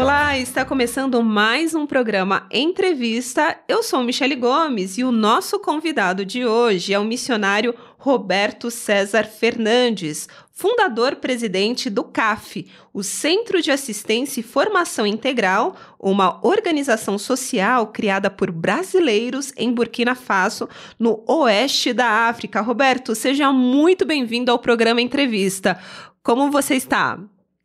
Olá, está começando mais um programa Entrevista. Eu sou Michele Gomes e o nosso convidado de hoje é o missionário Roberto César Fernandes, fundador-presidente do CAF, o Centro de Assistência e Formação Integral, uma organização social criada por brasileiros em Burkina Faso, no oeste da África. Roberto, seja muito bem-vindo ao programa Entrevista. Como você está?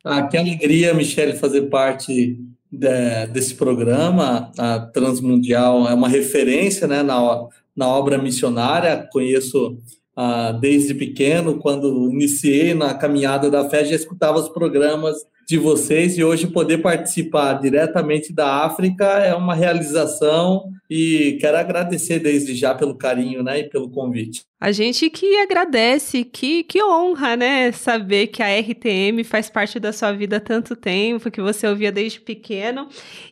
Ah, que alegria, Michele, fazer parte de, desse programa. A Transmundial é uma referência né, na, na obra missionária. Conheço ah, desde pequeno, quando iniciei na caminhada da fé, já escutava os programas de vocês e hoje poder participar diretamente da África é uma realização e quero agradecer desde já pelo carinho né, e pelo convite. A gente que agradece, que, que honra, né? Saber que a RTM faz parte da sua vida há tanto tempo, que você ouvia desde pequeno.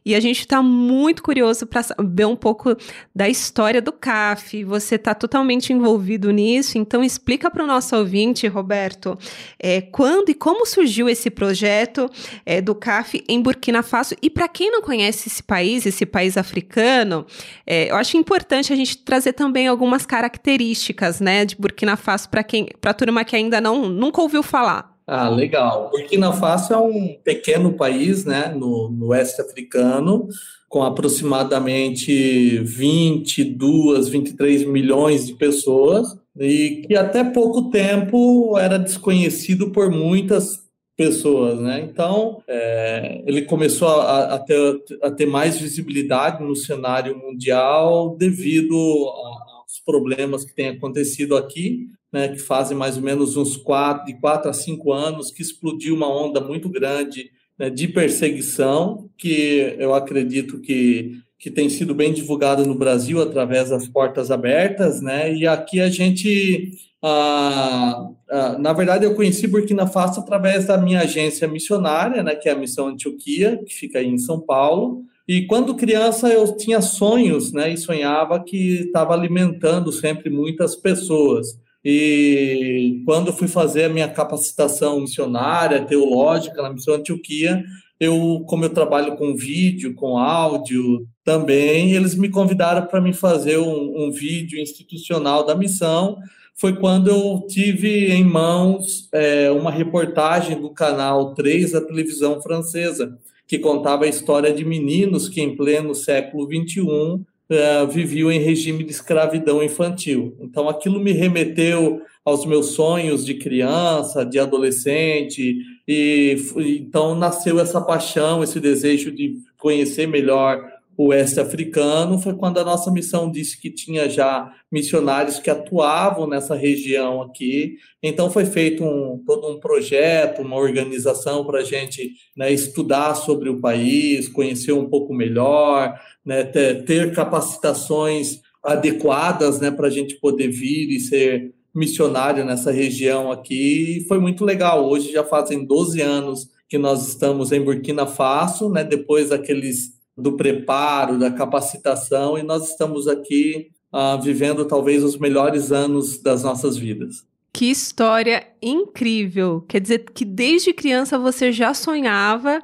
E a gente está muito curioso para saber um pouco da história do CAF. Você está totalmente envolvido nisso, então explica para o nosso ouvinte, Roberto, é, quando e como surgiu esse projeto é, do CAF em Burkina Faso. E para quem não conhece esse país, esse país africano, é, eu acho importante a gente trazer também algumas características né, de Burkina Faso para quem, para a turma que ainda não nunca ouviu falar? Ah, legal. Burkina Faso é um pequeno país, né, no, no oeste africano, com aproximadamente 22, 23 milhões de pessoas, e que até pouco tempo era desconhecido por muitas pessoas, né? Então, é, ele começou a, a, ter, a ter mais visibilidade no cenário mundial devido a, problemas que têm acontecido aqui, né, que fazem mais ou menos uns quatro, de quatro a cinco anos, que explodiu uma onda muito grande né, de perseguição, que eu acredito que, que tem sido bem divulgada no Brasil através das portas abertas, né, e aqui a gente, ah, ah, na verdade, eu conheci Burkina Faso através da minha agência missionária, né, que é a Missão Antioquia, que fica aí em São Paulo, e quando criança eu tinha sonhos, né, e sonhava que estava alimentando sempre muitas pessoas. E quando fui fazer a minha capacitação missionária, teológica na Missão Antioquia, eu, como eu trabalho com vídeo, com áudio também, eles me convidaram para me fazer um, um vídeo institucional da missão. Foi quando eu tive em mãos é, uma reportagem do canal 3 da televisão francesa, que contava a história de meninos que, em pleno século XXI, eh, viviam em regime de escravidão infantil. Então, aquilo me remeteu aos meus sonhos de criança, de adolescente, e então nasceu essa paixão, esse desejo de conhecer melhor o oeste africano foi quando a nossa missão disse que tinha já missionários que atuavam nessa região aqui. Então foi feito um, todo um projeto, uma organização para a gente né, estudar sobre o país, conhecer um pouco melhor, né, ter, ter capacitações adequadas né, para a gente poder vir e ser missionário nessa região aqui. Foi muito legal. Hoje já fazem 12 anos que nós estamos em Burkina Faso, né, depois daqueles do preparo, da capacitação, e nós estamos aqui uh, vivendo talvez os melhores anos das nossas vidas. Que história incrível! Quer dizer que desde criança você já sonhava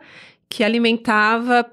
que alimentava,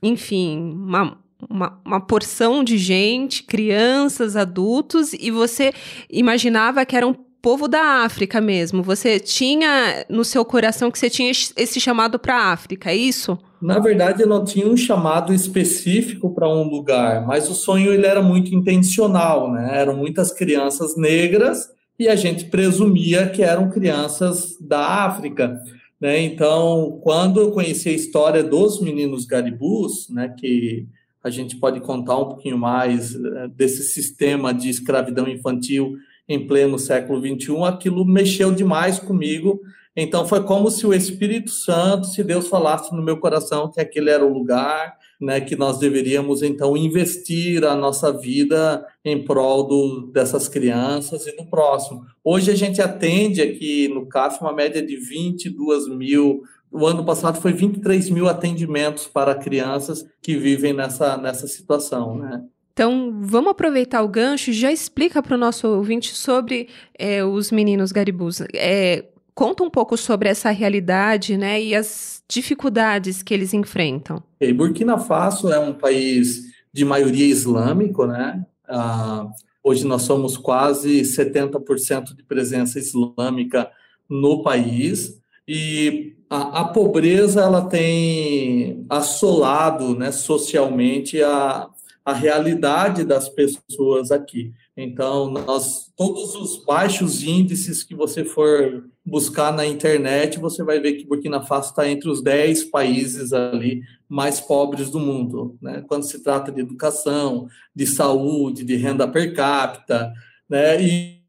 enfim, uma, uma, uma, porção de gente, crianças, adultos, e você imaginava que era um povo da África mesmo. Você tinha no seu coração que você tinha esse chamado para a África, é isso? Na verdade, eu não tinha um chamado específico para um lugar, mas o sonho ele era muito intencional, né? Eram muitas crianças negras e a gente presumia que eram crianças da África, né? Então, quando eu conheci a história dos meninos garibus, né, que a gente pode contar um pouquinho mais eh, desse sistema de escravidão infantil em pleno século XXI, aquilo mexeu demais comigo então foi como se o Espírito Santo, se Deus falasse no meu coração que aquele era o lugar, né, que nós deveríamos então investir a nossa vida em prol do, dessas crianças e no próximo. Hoje a gente atende aqui no CAF uma média de 22 mil. O ano passado foi 23 mil atendimentos para crianças que vivem nessa, nessa situação, né? Então, vamos aproveitar o gancho e já explica para o nosso ouvinte sobre é, os meninos garibus. É, conta um pouco sobre essa realidade né, e as dificuldades que eles enfrentam. Burkina Faso é um país de maioria islâmico, né? Ah, hoje nós somos quase 70% de presença islâmica no país e a, a, pobreza ela tem assolado né, socialmente a, a realidade das pessoas aqui. Então, nós todos os baixos índices que você for buscar na internet, você vai ver que Burkina Faso está entre os 10 países ali mais pobres do mundo, né? Quando se trata de educação, de saúde, de renda per capita, né? E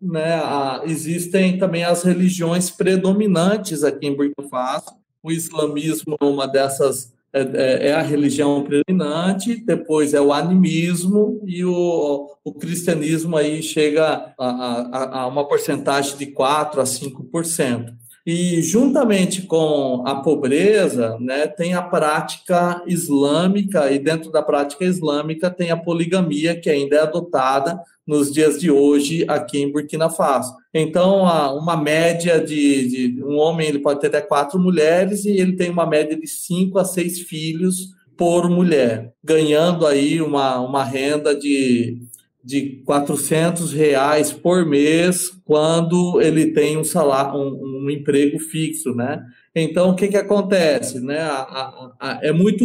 né, a, existem também as religiões predominantes aqui em Burkina Faso. O islamismo é uma dessas é, é, é, a religião predominante, depois é o animismo e o, o cristianismo aí chega a, a, a uma porcentagem de 4 a 5%. E juntamente com a pobreza, né, tem a prática islâmica, e dentro da prática islâmica tem a poligamia, que ainda é adotada nos dias de hoje aqui em Burkina Faso. Então, uma média de, de, um homem ele pode ter até quatro mulheres e ele tem uma média de cinco a seis filhos por mulher, ganhando aí uma, uma renda de, de 400 reais por mês quando ele tem um salário, um, um emprego fixo, né? Então, o que que acontece, né? A, a, a, é muito,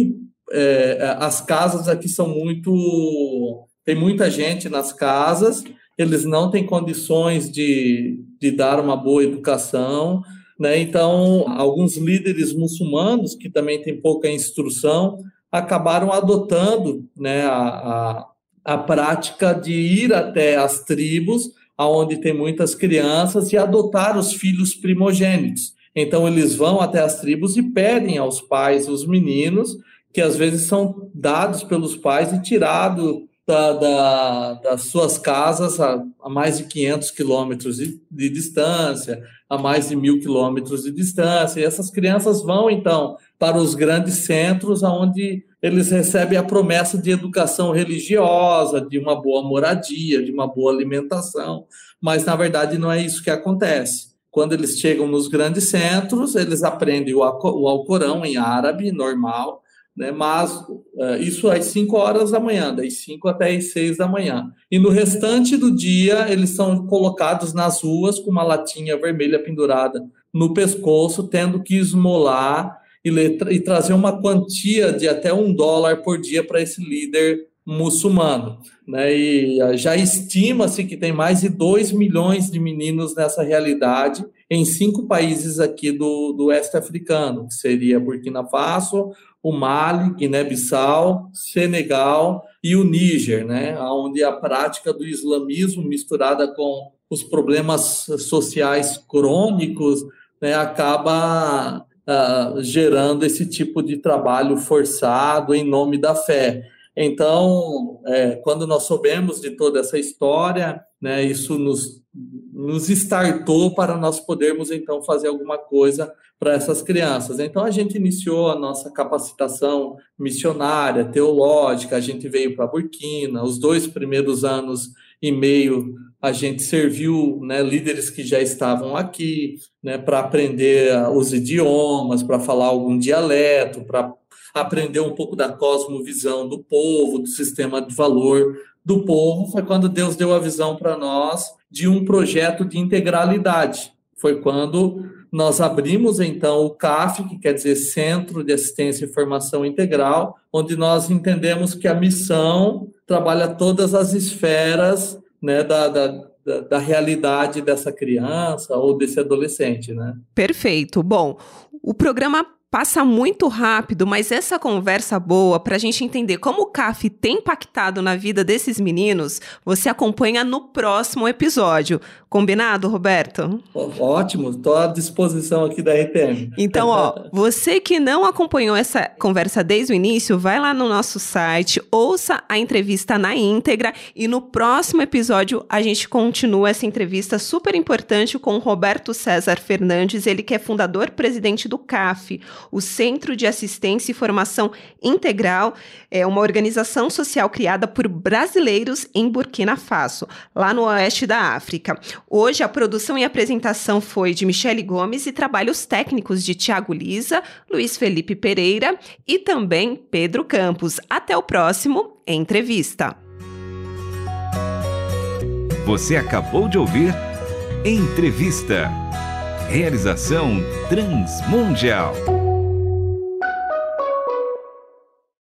é, as casas aqui são muito tem muita gente nas casas, eles não têm condições de, de dar uma boa educação, né? Então, alguns líderes muçulmanos, que também têm pouca instrução, acabaram adotando né, a, a, prática de ir até as tribos, onde tem muitas crianças, e adotar os filhos primogênitos. Então, eles vão até as tribos e pedem aos pais os meninos, que às vezes são dados pelos pais e tirados da, da, das suas casas a, a, mais de 500 quilômetros de, de, distância, a mais de mil quilômetros de distância. E essas crianças vão, então, para os grandes centros, onde eles recebem a promessa de educação religiosa, de uma boa moradia, de uma boa alimentação. Mas, na verdade, não é isso que acontece. Quando eles chegam nos grandes centros, eles aprendem o, Alcorão em árabe, normal, né? Mas uh, isso às 5 horas da manhã, das 5 até as 6 da manhã. E no restante do dia, eles são colocados nas ruas com uma latinha vermelha pendurada no pescoço, tendo que esmolar e, e trazer uma quantia de até um dólar por dia para esse líder muçulmano. Né? E uh, já estima-se que tem mais de 2 milhões de meninos nessa realidade em cinco países aqui do, do oeste africano, que seria Burkina Faso, o Mali, Guiné-Bissau, Senegal e o Níger, né, onde a prática do islamismo misturada com os problemas sociais crônicos né, acaba uh, gerando esse tipo de trabalho forçado em nome da fé. Então, é, quando nós soubemos de toda essa história, né, isso nos, nos startou para nós podermos então fazer alguma coisa para essas crianças. Então a gente iniciou a nossa capacitação missionária, teológica, a gente veio para Burkina, os dois primeiros anos e meio a gente serviu né, líderes que já estavam aqui né, para aprender os idiomas, para falar algum dialeto, para aprender um pouco da cosmovisão do povo, do sistema de valor do povo. Foi quando Deus deu a visão para nós de um projeto de integralidade. Foi quando nós abrimos então o CAF, que quer dizer Centro de Assistência e Formação Integral, onde nós entendemos que a missão trabalha todas as esferas né, da, da, da, da realidade dessa criança ou desse adolescente. Né? Perfeito. Bom, o programa passa muito rápido, mas essa conversa boa para a gente entender como o CAF tem impactado na vida desses meninos, você acompanha no próximo episódio. Combinado, Roberto? Ótimo, estou à disposição aqui da RTM. Então, ó, você que não acompanhou essa conversa desde o início, vai lá no nosso site, ouça a entrevista na íntegra e no próximo episódio a gente continua essa entrevista super importante com o Roberto César Fernandes, ele que é fundador presidente do CAF, o Centro de Assistência e Formação Integral, é uma organização social criada por brasileiros em Burkina Faso, lá no oeste da África. Hoje a produção e apresentação foi de Michele Gomes e trabalhos técnicos de Tiago Lisa, Luiz Felipe Pereira e também Pedro Campos. Até o próximo Entrevista. Você acabou de ouvir Entrevista. Realização Transmundial.